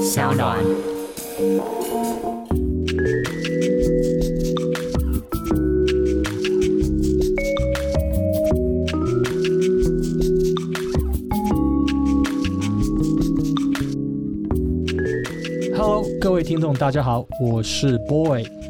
小暖。Hello，各位听众，大家好，我是 Boy。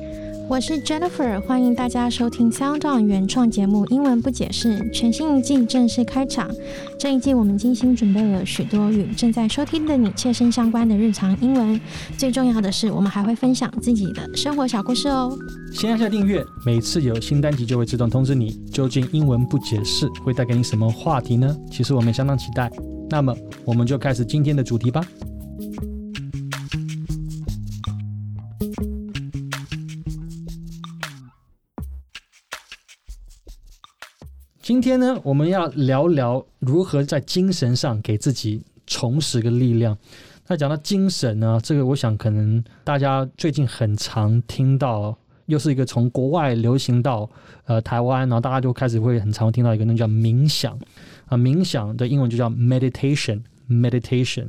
我是 Jennifer，欢迎大家收听 Sound On 原创节目《英文不解释》全新一季正式开场。这一季我们精心准备了许多与正在收听的你切身相关的日常英文。最重要的是，我们还会分享自己的生活小故事哦。先按下订阅，每次有新单集就会自动通知你。究竟英文不解释会带给你什么话题呢？其实我们相当期待。那么，我们就开始今天的主题吧。今天呢，我们要聊聊如何在精神上给自己重拾个力量。那讲到精神呢，这个我想可能大家最近很常听到，又是一个从国外流行到呃台湾，然后大家就开始会很常听到一个那叫冥想啊，冥想的英文就叫 meditation，meditation。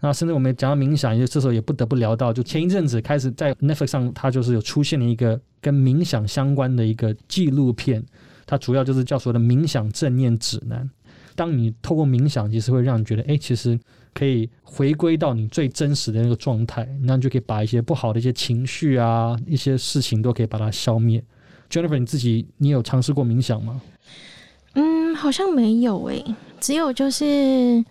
那甚至我们讲到冥想，也这时候也不得不聊到，就前一阵子开始在 Netflix 上，它就是有出现了一个跟冥想相关的一个纪录片。它主要就是叫所谓的冥想正念指南。当你透过冥想，其实会让你觉得，哎，其实可以回归到你最真实的那个状态，那你就可以把一些不好的一些情绪啊，一些事情都可以把它消灭。Jennifer，你自己你有尝试过冥想吗？嗯，好像没有诶，只有就是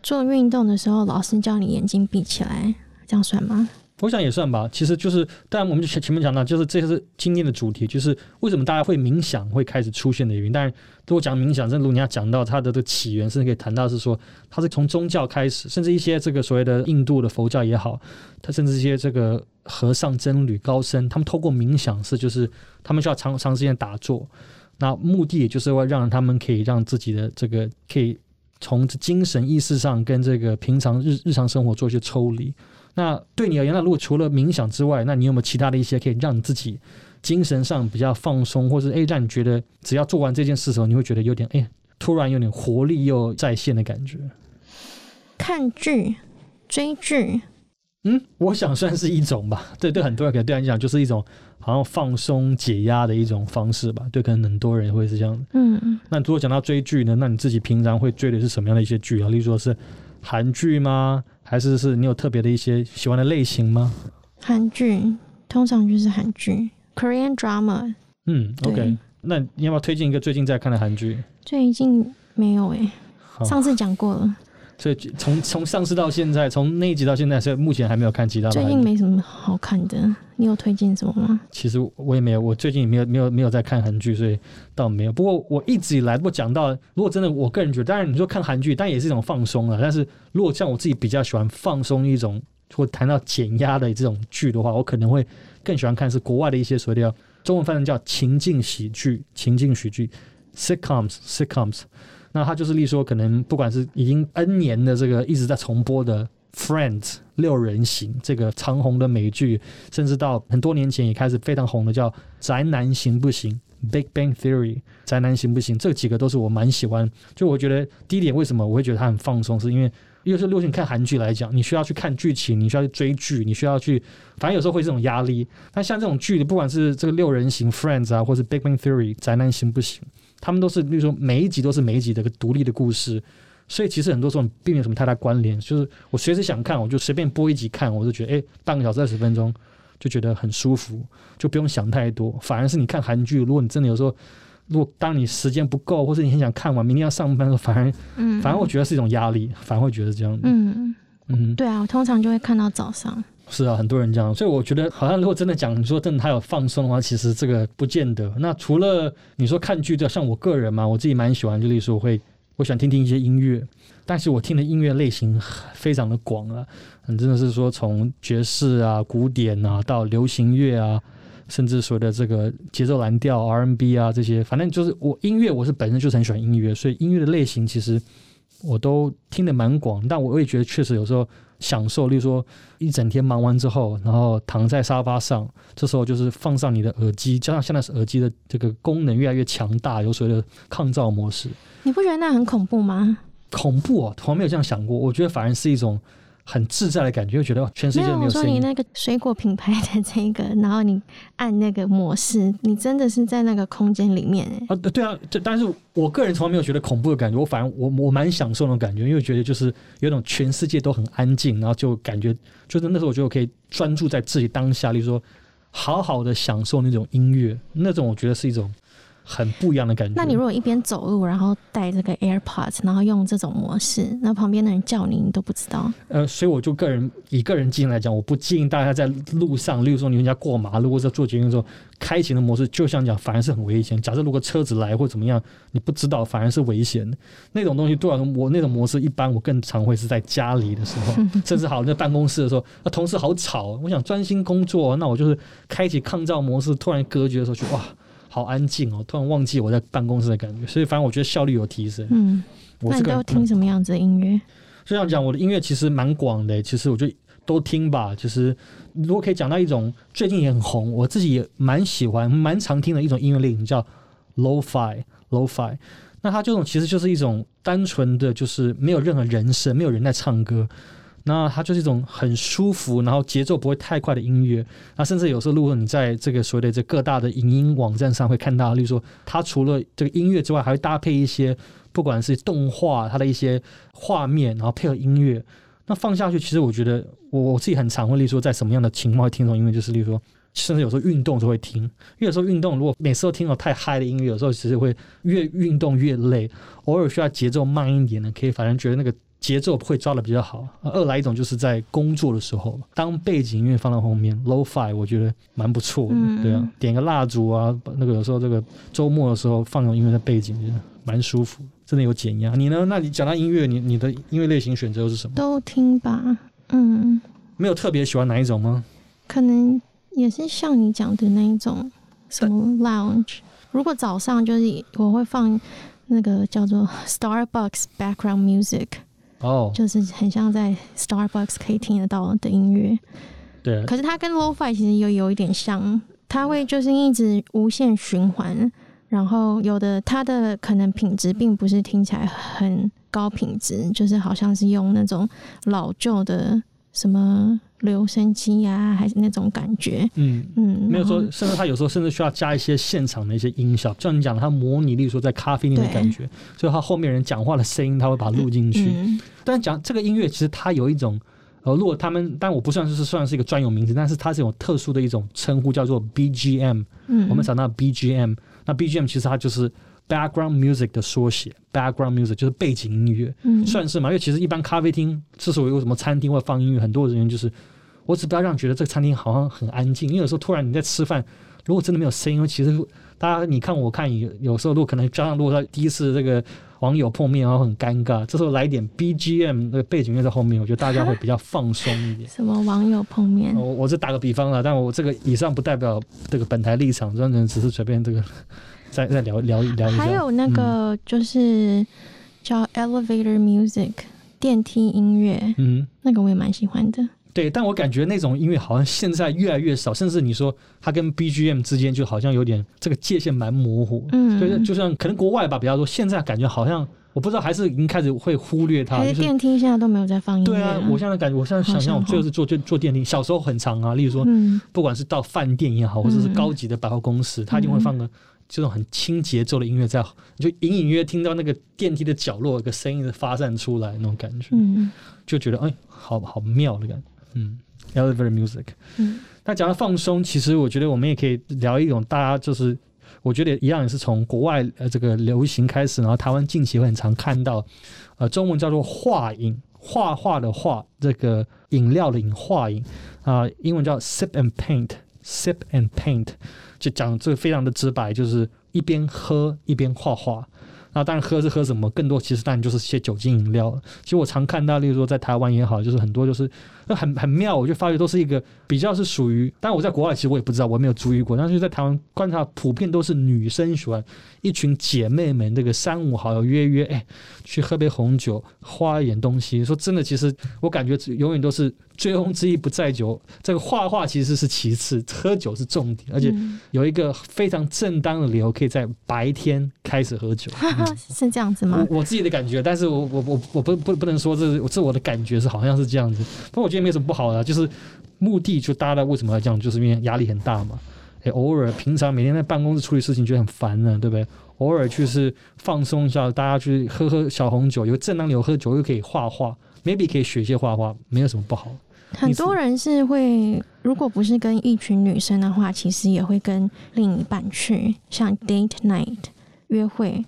做运动的时候，老师叫你眼睛闭起来，这样算吗？我想也算吧，其实就是，当然我们就前前面讲到，就是这是今天的主题，就是为什么大家会冥想会开始出现的原因。当然，如果讲冥想，正如你要讲到它的这个起源，甚至可以谈到是说，它是从宗教开始，甚至一些这个所谓的印度的佛教也好，它甚至一些这个和尚、僧侣、高僧，他们透过冥想是就是他们需要长长时间打坐，那目的也就是为让他们可以让自己的这个可以从精神意识上跟这个平常日日常生活做一些抽离。那对你而言，那如果除了冥想之外，那你有没有其他的一些可以让你自己精神上比较放松，或者诶让你觉得只要做完这件事的时候，你会觉得有点诶突然有点活力又再现的感觉？看剧、追剧，嗯，我想算是一种吧。对对，很多人可能对来讲就是一种好像放松解压的一种方式吧。对，可能很多人会是这样嗯嗯。那如果讲到追剧呢，那你自己平常会追的是什么样的一些剧啊？例如说是韩剧吗？还是是你有特别的一些喜欢的类型吗？韩剧通常就是韩剧，Korean drama。嗯，OK，那你要不要推荐一个最近在看的韩剧？最近没有诶，上次讲过了。所以从从上市到现在，从那一集到现在，所以目前还没有看其他。最近没什么好看的，你有推荐什么吗？其实我也没有，我最近也没有没有没有在看韩剧，所以倒没有。不过我一直以来，如果讲到，如果真的，我个人觉得，当然你说看韩剧，但也是一种放松了。但是如果像我自己比较喜欢放松一种，或谈到减压的这种剧的话，我可能会更喜欢看是国外的一些所谓的中文翻译叫情境喜剧、情境喜剧 （sitcoms）、sitcoms。那他就是例说，可能不管是已经 N 年的这个一直在重播的《Friends》六人行这个长红的美剧，甚至到很多年前也开始非常红的叫《宅男行不行》《Big Bang Theory》宅男行不行？这几个都是我蛮喜欢。就我觉得第一点，为什么我会觉得他很放松，是因为又是流行看韩剧来讲，你需要去看剧情，你需要去追剧，你需要去，反正有时候会这种压力。但像这种剧，不管是这个六人行《Friends》啊，或是《Big Bang Theory》宅男行不行？他们都是，比如说每一集都是每一集的一个独立的故事，所以其实很多时候并没有什么太大关联。就是我随时想看，我就随便播一集看，我就觉得哎，半个小时二十分钟就觉得很舒服，就不用想太多。反而是你看韩剧，如果你真的有时候，如果当你时间不够，或者你很想看完，明天要上班的时候，反而，嗯，反而我觉得是一种压力，反而会觉得这样。嗯嗯，对啊，我通常就会看到早上。是啊，很多人这样，所以我觉得好像如果真的讲，你说真的他有放松的话，其实这个不见得。那除了你说看剧的，像我个人嘛，我自己蛮喜欢，就例如说会，我喜欢听听一些音乐，但是我听的音乐类型非常的广啊，很真的是说从爵士啊、古典啊到流行乐啊，甚至所谓的这个节奏蓝调 R&B 啊这些，反正就是我音乐我是本身就是很喜欢音乐，所以音乐的类型其实我都听得蛮广，但我也觉得确实有时候。享受，例如说一整天忙完之后，然后躺在沙发上，这时候就是放上你的耳机，加上现在是耳机的这个功能越来越强大，有所谓的抗噪模式。你不觉得那很恐怖吗？恐怖哦，从来没有这样想过。我觉得反而是一种很自在的感觉，会觉得全世，界没有声音。我说你那个水果品牌的这个，然后你按那个模式，你真的是在那个空间里面哎。啊，对对啊，这但是我个人从来没有觉得恐怖的感觉，我反而我我蛮享受那种感觉，因为觉得就是有种全世界都很安静，然后就感觉就是那时候我觉得我可以专注在自己当下，例如说好好的享受那种音乐，那种我觉得是一种很不一样的感觉。那你如果一边走路，然后带这个 AirPods，然后用这种模式，那旁边的人叫你，你都不知道。呃，所以我就个人以个人经验来讲，我不建议大家在路上，例如说你人家过马路或者做捷运的时候，开启的模式，就像讲反而是很危险。假设如果车子来或怎么样，你不知道，反而是危险的。那种东西对我来说，我那种模式一般我更常会是在家里的时候，甚至好在办公室的时候，那同事好吵，我想专心工作，那我就是开启抗噪模式，突然隔绝的时候，就哇。好安静哦，突然忘记我在办公室的感觉，所以反正我觉得效率有提升。嗯，我这个那你都听什么样子的音乐？就像讲，我的音乐其实蛮广的，其实我就都听吧。就是如果可以讲到一种最近也很红，我自己也蛮喜欢、蛮常听的一种音乐类型，叫 low-fi low-fi。那它这种其实就是一种单纯的，就是没有任何人声，没有人在唱歌。那它就是一种很舒服，然后节奏不会太快的音乐。那甚至有时候，如果你在这个所谓的这各大的影音网站上会看到，例如说，它除了这个音乐之外，还会搭配一些不管是动画，它的一些画面，然后配合音乐。那放下去，其实我觉得我我自己很常会，例如说，在什么样的情况会听这种音乐，就是例如说，甚至有时候运动都会听。因为有时候运动，如果每次都听到太嗨的音乐，有时候其实会越运动越累。偶尔需要节奏慢一点的，可以反正觉得那个。节奏会抓的比较好。二来一种就是在工作的时候，当背景音乐放到后面，low-fi，我觉得蛮不错的。对啊，点个蜡烛啊，那个有时候这个周末的时候放种音乐在背景，蛮舒服，真的有减压。你呢？那你讲到音乐，你你的音乐类型选择是什么？都听吧，嗯。没有特别喜欢哪一种吗？可能也是像你讲的那一种，什么 lounge。如果早上就是我会放那个叫做 Starbucks background music。哦，就是很像在 Starbucks 可以听得到的音乐，对。可是它跟 Lo-Fi 其实又有一点像，它会就是一直无限循环，然后有的它的可能品质并不是听起来很高品质，就是好像是用那种老旧的什么。留声机呀，还是那种感觉，嗯嗯，没有说，甚至他有时候甚至需要加一些现场的一些音效，像你讲的，他模拟，例如说在咖啡店的感觉，所以他后面人讲话的声音，他会把它录进去。但讲这个音乐，其实它有一种，呃，如果他们，但我不算是算是一个专有名字，但是它是有特殊的一种称呼，叫做 BGM。嗯，我们讲到 BGM，那 BGM 其实它就是。Background music 的缩写，Background music 就是背景音乐，算是嘛？因为其实一般咖啡厅之所以有什么餐厅会放音乐，很多人就是，我只不要让觉得这个餐厅好像很安静。因为有时候突然你在吃饭，如果真的没有声音，其实大家你看我看，有有时候如果可能加上如果他第一次这个网友碰面，然后很尴尬，这时候来一点 BGM 那个背景音乐在后面，我觉得大家会比较放松一点。什么网友碰面？我我是打个比方了，但我这个以上不代表这个本台立场，专纯只是随便这个。再再聊聊聊一下，还有那个就是叫 elevator music 电梯音乐，嗯，那个我也蛮喜欢的。对，但我感觉那种音乐好像现在越来越少，甚至你说它跟 BGM 之间就好像有点这个界限蛮模糊。嗯，就是就像可能国外吧，比较多现在感觉好像我不知道，还是已经开始会忽略它。还是电梯现在都没有在放音乐？对啊，我现在感觉，我现在想象我最后是坐坐坐电梯，小时候很长啊，例如说，不管是到饭店也好，或者是高级的百货公司，它一定会放个。这种很轻节奏的音乐，在就隐隐约听到那个电梯的角落，有个声音发散出来那种感觉，就觉得哎，好好妙的感觉。嗯，elevator music。嗯，那讲到放松，其实我觉得我们也可以聊一种大家就是，我觉得一样也是从国外呃这个流行开始，然后台湾近期会很常看到，呃，中文叫做画饮，画画的画，这个饮料的饮，画饮啊，英文叫 sip and sip and paint。就讲这个非常的直白，就是一边喝一边画画。那当然喝是喝什么，更多其实当然就是些酒精饮料。其实我常看到，例如说在台湾也好，就是很多就是那很很妙，我就发觉都是一个比较是属于，当然我在国外其实我也不知道，我没有注意过，但是在台湾观察，普遍都是女生喜欢一群姐妹们，这个三五好友约约，哎，去喝杯红酒，花一点东西。说真的，其实我感觉永远都是醉翁之意不在酒，这个画画其实是其次，喝酒是重点，而且有一个非常正当的理由，可以在白天开始喝酒，是这样子吗？我我自己的感觉，但是我我我我不不不能说这是这我的感觉是好像是这样子，不过我觉得也没什么不好的，就是目的就大家为什么要这样，就是因为压力很大嘛。哎，偶尔平常每天在办公室处理事情觉得很烦呢，对不对？偶尔就是放松一下，大家去喝喝小红酒，有正当理由喝酒又可以画画，maybe 可以学一些画画，没有什么不好。很多人是会，如果不是跟一群女生的话，其实也会跟另一半去，像 date night 约会。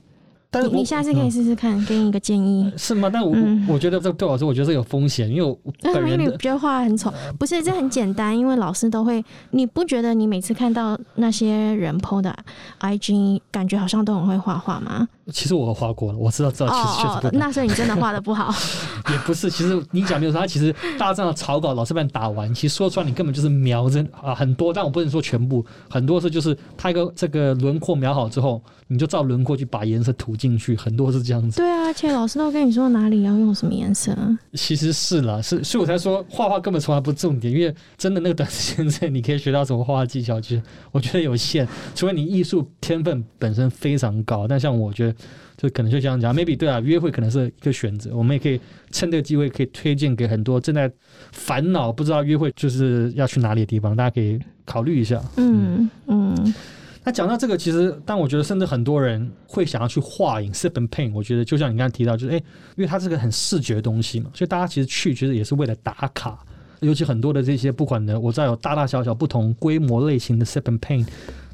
但是你下次可以试试看，给你一个建议。是吗？但我我觉得这对我来说，我觉得这有风险，因为我本人觉得画很丑。不是，这很简单，因为老师都会。你不觉得你每次看到那些人 PO 的 IG，感觉好像都很会画画吗？其实我画过了，我知道知道，其实确实不。那时候你真的画的不好？也不是，其实你讲没有错。他其实大这样的草稿，老师帮你打完，其实说出来你根本就是描着啊很多，但我不能说全部，很多是就是他一个这个轮廓描好之后，你就照轮廓去把颜色涂进去，很多是这样子。对啊，而且老师都跟你说哪里要用什么颜色。其实是啦，是所以我才说画画根本从来不重点，因为真的那个短时间内你可以学到什么画画技巧，其实我觉得有限，除非你艺术天分本身非常高。但像我觉得。就可能就这样讲，maybe 对啊，约会可能是一个选择。我们也可以趁这个机会，可以推荐给很多正在烦恼不知道约会就是要去哪里的地方，大家可以考虑一下。嗯嗯。那讲到这个，其实但我觉得，甚至很多人会想要去画影 sip and paint。我觉得就像你刚才提到，就是哎，因为它是个很视觉的东西嘛，所以大家其实去其实也是为了打卡。尤其很多的这些不管的，我知道有大大小小不同规模类型的 sip and paint。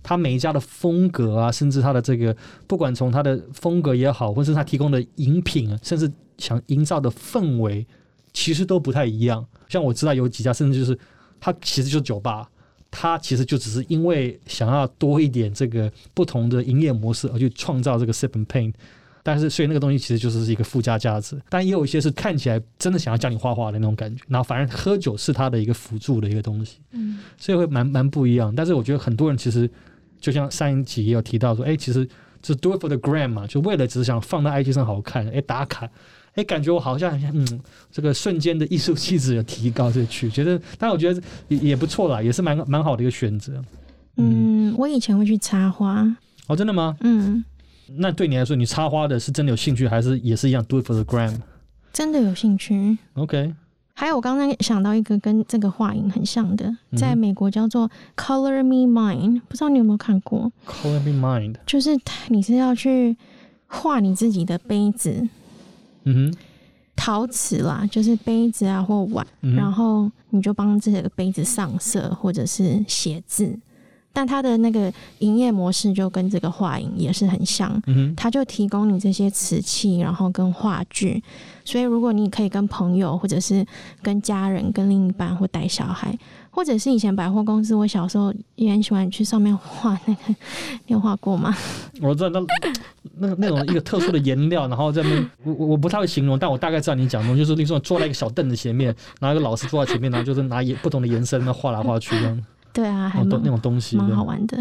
它每一家的风格啊，甚至它的这个，不管从它的风格也好，或是它提供的饮品，甚至想营造的氛围，其实都不太一样。像我知道有几家，甚至就是它其实就是酒吧，它其实就只是因为想要多一点这个不同的营业模式而去创造这个 sip and paint。但是所以那个东西其实就是一个附加价值。但也有一些是看起来真的想要教你画画的那种感觉，然后反而喝酒是他的一个辅助的一个东西。嗯，所以会蛮蛮不一样。但是我觉得很多人其实。就像上一集也有提到说，哎，其实就是 do it for the gram 嘛，就为了只是想放在 IG 上好看，哎，打卡，哎，感觉我好像嗯，这个瞬间的艺术气质有提高这去，觉得，但我觉得也也不错啦，也是蛮蛮好的一个选择。嗯，我以前会去插花。哦，真的吗？嗯。那对你来说，你插花的是真的有兴趣，还是也是一样 do it for the gram？真的有兴趣。OK。还有，我刚才想到一个跟这个画影很像的，在美国叫做 Color Me Mind，不知道你有没有看过？Color Me Mind 就是你是要去画你自己的杯子，嗯哼，陶瓷啦，就是杯子啊或碗，然后你就帮这个杯子上色或者是写字。但它的那个营业模式就跟这个画影也是很像，嗯它就提供你这些瓷器，然后跟话剧。所以如果你可以跟朋友，或者是跟家人、跟另一半，或带小孩，或者是以前百货公司，我小时候也很喜欢去上面画那个，你有画过吗？我知道那那那种一个特殊的颜料，然后在那 我我我不太会形容，但我大概知道你讲的，就是那种坐在一个小凳子前面，然后一个老师坐在前面，然后就是拿颜不同的颜色那画来画去这样。对啊，还那种东西蛮好玩的。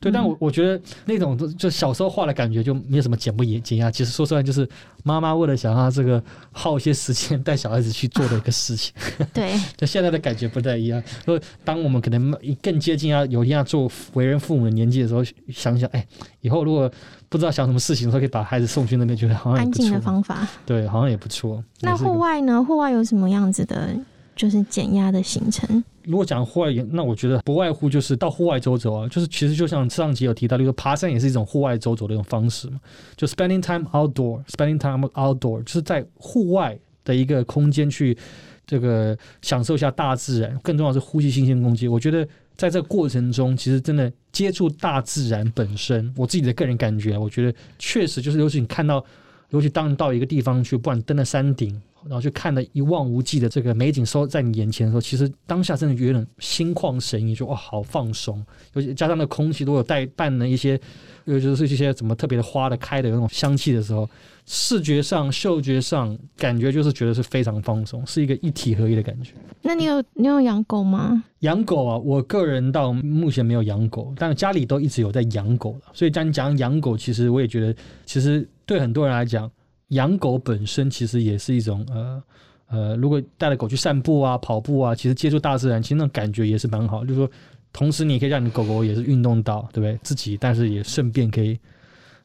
对，但我我觉得那种就小时候画的感觉就没有什么减不减减压。其实说出来就是妈妈为了想要这个耗一些时间带小孩子去做的一个事情。对，就现在的感觉不太一样。所以当我们可能更接近要有一样做为人父母的年纪的时候，想想哎，以后如果不知道想什么事情的时候，可以把孩子送去那边，觉得好像安静的方法。对，好像也不错。那户外呢？户外有什么样子的？就是减压的行程。如果讲户外，那我觉得不外乎就是到户外走走啊。就是其实就像上集有提到，就是爬山也是一种户外走走的一种方式嘛。就 spending time outdoor，spending time outdoor，就是在户外的一个空间去这个享受一下大自然。更重要是呼吸新鲜空气。我觉得在这个过程中，其实真的接触大自然本身，我自己的个人感觉，我觉得确实就是尤其你看到，尤其当你到一个地方去，不管登了山顶。然后去看的一望无际的这个美景收在你眼前的时候，其实当下真的有点心旷神怡，就哇好放松，尤其加上那空气都有带伴的一些，尤其是一些什么特别的花的开的那种香气的时候，视觉上、嗅觉上感觉就是觉得是非常放松，是一个一体合一的感觉。那你有你有养狗吗？养狗啊，我个人到目前没有养狗，但家里都一直有在养狗了。所以讲讲养狗，其实我也觉得，其实对很多人来讲，养狗本身其实也是一种呃呃，如果带着狗去散步啊、跑步啊，其实接触大自然，其实那种感觉也是蛮好。就是说，同时你可以让你狗狗也是运动到，对不对？自己，但是也顺便可以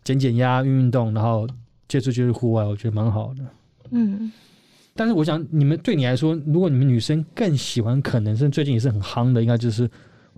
减减压、运运动，然后接触接触户外，我觉得蛮好的。嗯，但是我想，你们对你来说，如果你们女生更喜欢，可能是最近也是很夯的，应该就是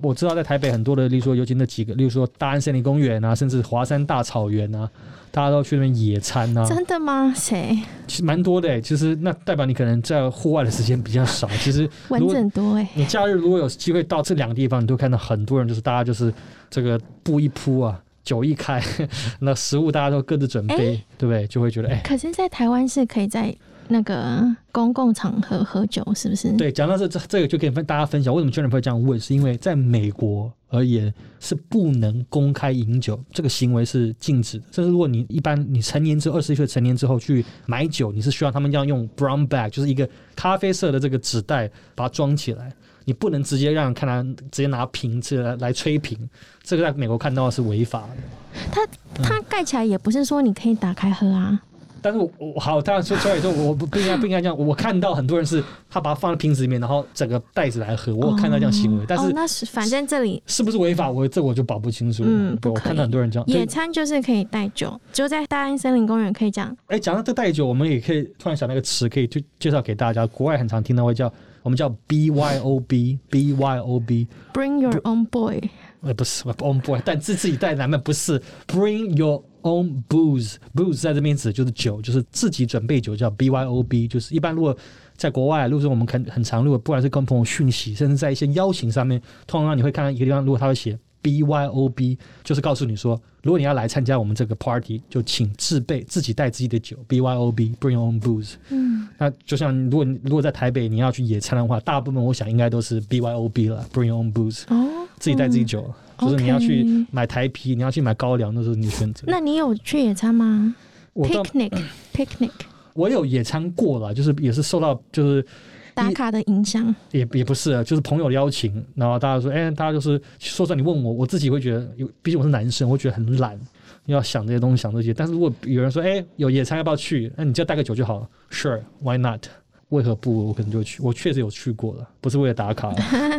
我知道在台北很多的，例如说，尤其那几个，例如说大安森林公园啊，甚至华山大草原啊，大家都去那边野餐啊，真的吗？谁？其实蛮多的、欸。其实那代表你可能在户外的时间比较少。其实蚊子如果很多哎、你假日如果有机会到这两个地方，你都看到很多人，就是大家就是这个布一铺啊，酒一开，那食物大家都各自准备，对不对？就会觉得哎。可是，在台湾是可以在那个公共场合喝酒，是不是？对，讲到这这这个就可以跟大家分享，为什么 Jennifer 会这样问，是因为在美国而言是不能公开饮酒，这个行为是禁止的。甚至如果你一般你成年之后，二十一岁成年之后去买酒，你是需要他们要用 brown bag，就是一个咖啡色的这个纸袋把它装起来，你不能直接让人看他直接拿瓶子来来吹瓶，这个在美国看到是违法的。它盖起来也不是说你可以打开喝啊。但是我我好，当然说出来之后，我不不应该不应该这样。我看到很多人是他把它放在瓶子里面，然后整个袋子来喝，我有看到这样行为，但是哦，那是反正这里是不是违法，我这我就保不清楚嗯。不可以看到很多人这样。野餐就是可以带酒，就在大安森林公园可以这样。哎，讲到这带酒，我们也可以突然想到一个词，可以去介绍给大家。国外很常听到会叫我们叫 B Y O B B Y O B，Bring your own boy，呃，不是 own boy，但自自己带男们不是 bring your own booze，booze 在这边指的就是酒，就是自己准备酒，叫 B Y O B，就是一般如果在国外，如果说我们很很常，如果不管是跟朋友讯息，甚至在一些邀请上面，通常你会看到一个地方，如果他会写 B Y O B，就是告诉你说，如果你要来参加我们这个 party，就请自备自己带自己的酒，B Y O B，bring own booze。嗯，那就像如果你如果在台北你要去野餐的话，大部分我想应该都是 B Y O B 了，bring own booze。哦，自己带自己酒，就是你要去买台啤，你要去买高粱，那是你的选择。那你有去野餐吗？Picnic，picnic，我有野餐过了，就是也是受到就是打卡的影响。也也不是啊，就是朋友邀请，然后大家说，哎、大家就是说出来，你问我，我自己会觉得，有毕竟我是男生，我会觉得很懒，要想这些东西，想这些。但是如果有人说，哎、有野餐要不要去？那你就带个酒就好了，Sure，Why not？为何不？我可能就去。我确实有去过了，不是为了打卡，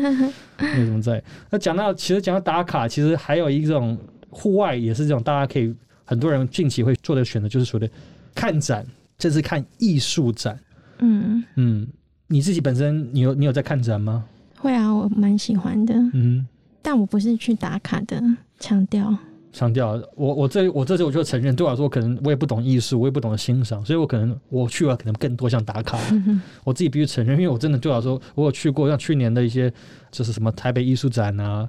没什么在。那讲到，其实讲到打卡，其实还有一种户外也是这种，大家可以很多人近期会做的选择，就是所谓的看展，这是看艺术展。嗯，嗯，你自己本身你有你有在看展吗？会啊，我蛮喜欢的，嗯，但我不是去打卡的，强调。强调我我这我这次我就承认，对我来说可能我也不懂艺术，我也不懂得欣赏，所以我可能我去了可能更多像打卡。我自己必须承认，因为我真的对我来说，我有去过像去年的一些就是什么台北艺术展啊，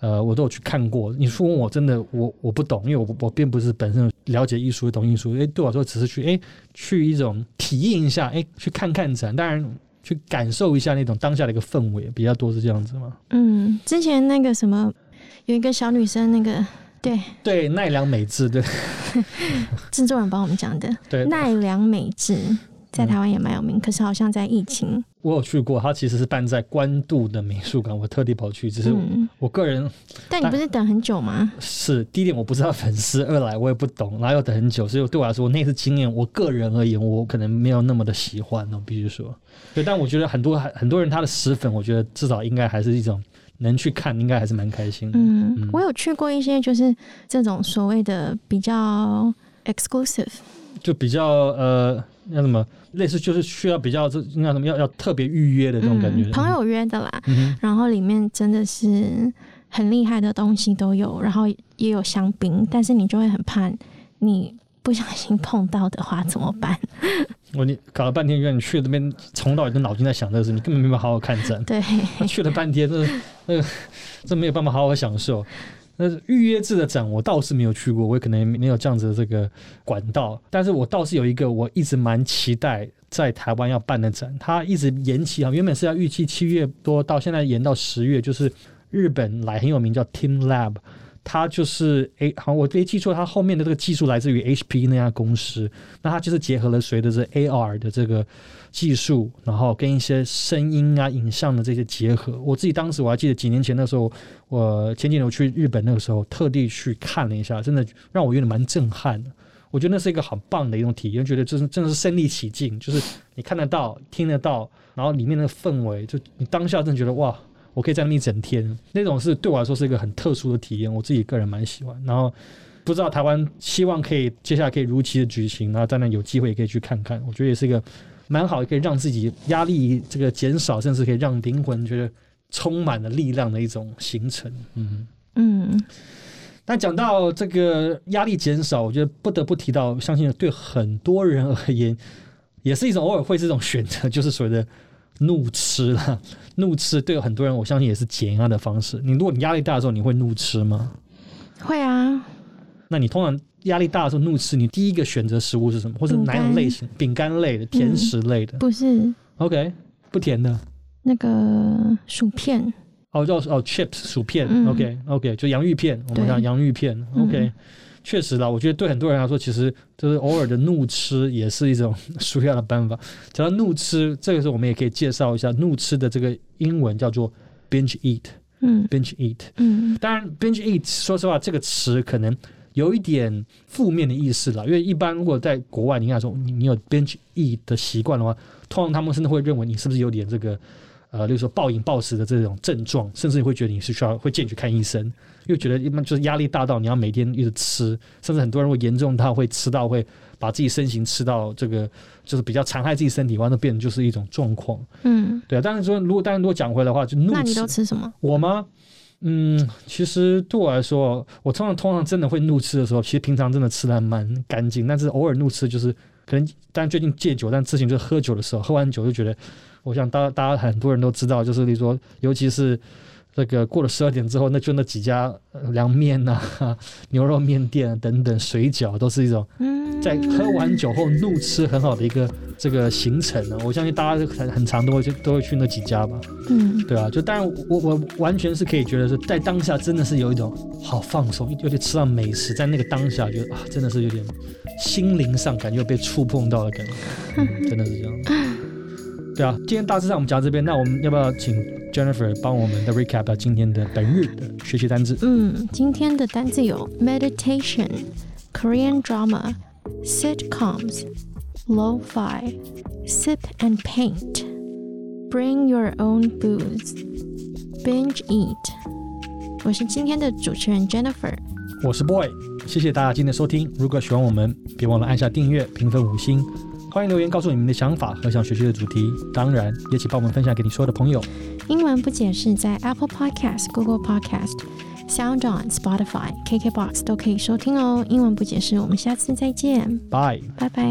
呃，我都有去看过。你说问我真的我我不懂，因为我我并不是本身了解艺术、懂艺术，诶，对我来说只是去诶去一种体验一下，诶，去看看展，当然去感受一下那种当下的一个氛围，比较多是这样子嘛。嗯，之前那个什么，有一个小女生，那个对。对，奈良美智，对。制作人帮我们讲的。对，奈良美智，在台湾也蛮有名，可是好像在疫情，我有去过，它其实是办在关渡的美术馆，我特地跑去，只是嗯，我个人但你不是等很久吗？是第一点我不知道粉丝，二来我也不懂，然后又等很久，所以对我来说我那次经验，我个人而言，我可能没有那么的喜欢哦，必须说。对，但我觉得很多很多人他的死粉，我觉得至少应该还是一种能去看，应该还是蛮开心的。嗯，嗯。我有去过一些，就是这种所谓的比较 exclusive，就比较呃，那什么类似就是需要比较这那什么要要特别预约的这种感觉。嗯，朋友约的啦，嗯，然后里面真的是很厉害的东西都有，然后也有香槟，但是你就会很怕你不小心碰到的话怎么办？我你搞了半天，原来你去了这边从头到尾都脑筋在想这个事，你根本没办法好好看展。对，去了半天，这那个这没有办法好好享受。那是预约制的展，我倒是没有去过，我也可能没有这样子的这个管道。但是我倒是有一个我一直蛮期待在台湾要办的展，它一直延期啊，原本是要预期七月多，到现在延到十月，就是日本来很有名叫 Team Lab。它就是诶，好，我没记错，它后面的这个技术来自于 HP 那家公司。那它就是结合了随着这 AR 的这个技术，然后跟一些声音啊、影像的这些结合。我自己当时我还记得几年前的时候，我前几年我去日本那个时候，特地去看了一下，真的让我有点蛮震撼的。我觉得那是一个很棒的一种体验，觉得就是真的是身临其境，就是你看得到、听得到，然后里面的氛围，就你当下真的觉得哇。我可以在那边一整天，那种是对我来说是一个很特殊的体验，我自己个人蛮喜欢。然后不知道台湾希望可以接下来可以如期的举行，然后当然有机会也可以去看看，我觉得也是一个蛮好，可以让自己压力这个减少，甚至可以让灵魂觉得充满了力量的一种行程。嗯嗯。但讲到这个压力减少，我觉得不得不提到，相信对很多人而言，也是一种偶尔会这种选择，就是所谓的。怒吃了，怒吃对很多人，我相信也是减压的方式。你如果你压力大的时候，你会怒吃吗？会啊。那你通常压力大的时候怒吃，你第一个选择食物是什么？或者哪种类型？饼干类的、甜食类的？不是。OK，不甜的。那个薯片。哦，叫哦，chips 薯片。OK，OK，就洋芋片。我们讲洋芋片。OK。确实啦，我觉得对很多人来说，其实就是偶尔的怒吃也是一种 舒压的办法。讲到怒吃，这个时候我们也可以介绍一下怒吃的这个英文叫做 binge eat。嗯，binge eat。嗯，当然 binge eat，说实话，这个词可能有一点负面的意思了，因为一般如果在国外，你看说你你有 binge eat 的习惯的话，通常他们甚至会认为你是不是有点这个呃，例如说暴饮暴食的这种症状，甚至你会觉得你是需要会建议去看医生。又觉得一般就是压力大到你要每天一直吃，甚至很多人会严重到会吃到会把自己身形吃到这个就是比较残害自己身体，完了变成就是一种状况。嗯，对啊。但是说如果当然如果讲回来的话，就怒吃。那你都吃什么？我吗？嗯，其实对我来说，我通常通常真的会怒吃的时候，其实平常真的吃的还蛮干净，但是偶尔怒吃就是可能，但最近戒酒，但之前就是喝酒的时候，喝完酒就觉得，我想大大家很多人都知道，就是你说，尤其是。这个过了十二点之后，那就那几家凉面呐、牛肉面店等等，水饺都是一种在喝完酒后怒吃很好的一个这个行程呢。我相信大家很很长都会去都会去那几家吧。嗯，对啊，就当然我我完全是可以觉得是在当下真的是有一种好放松，尤其吃到美食，在那个当下觉得啊，真的是有点心灵上感觉被触碰到的感觉，真的是这样。对啊，今天大致上我们讲到这边，那我们要不要请？Jennifer 帮我们的 recap 到今天的本日的学习单词。嗯，今天的单词有 meditation、Korean drama、sitcoms、lo-fi、sip and paint、bring your own booze、binge eat。我是今天的主持人 Jennifer，我是 Boy，谢谢大家今天的收听。如果喜欢我们，别忘了按下订阅、评分五星。欢迎留言告诉你们的想法和想学习的主题，当然也请帮我们分享给你所有的朋友。英文不解释，在 Apple Podcast、Google Podcast、Sound On、Spotify、KKBox 都可以收听哦。英文不解释，我们下次再见，拜拜拜。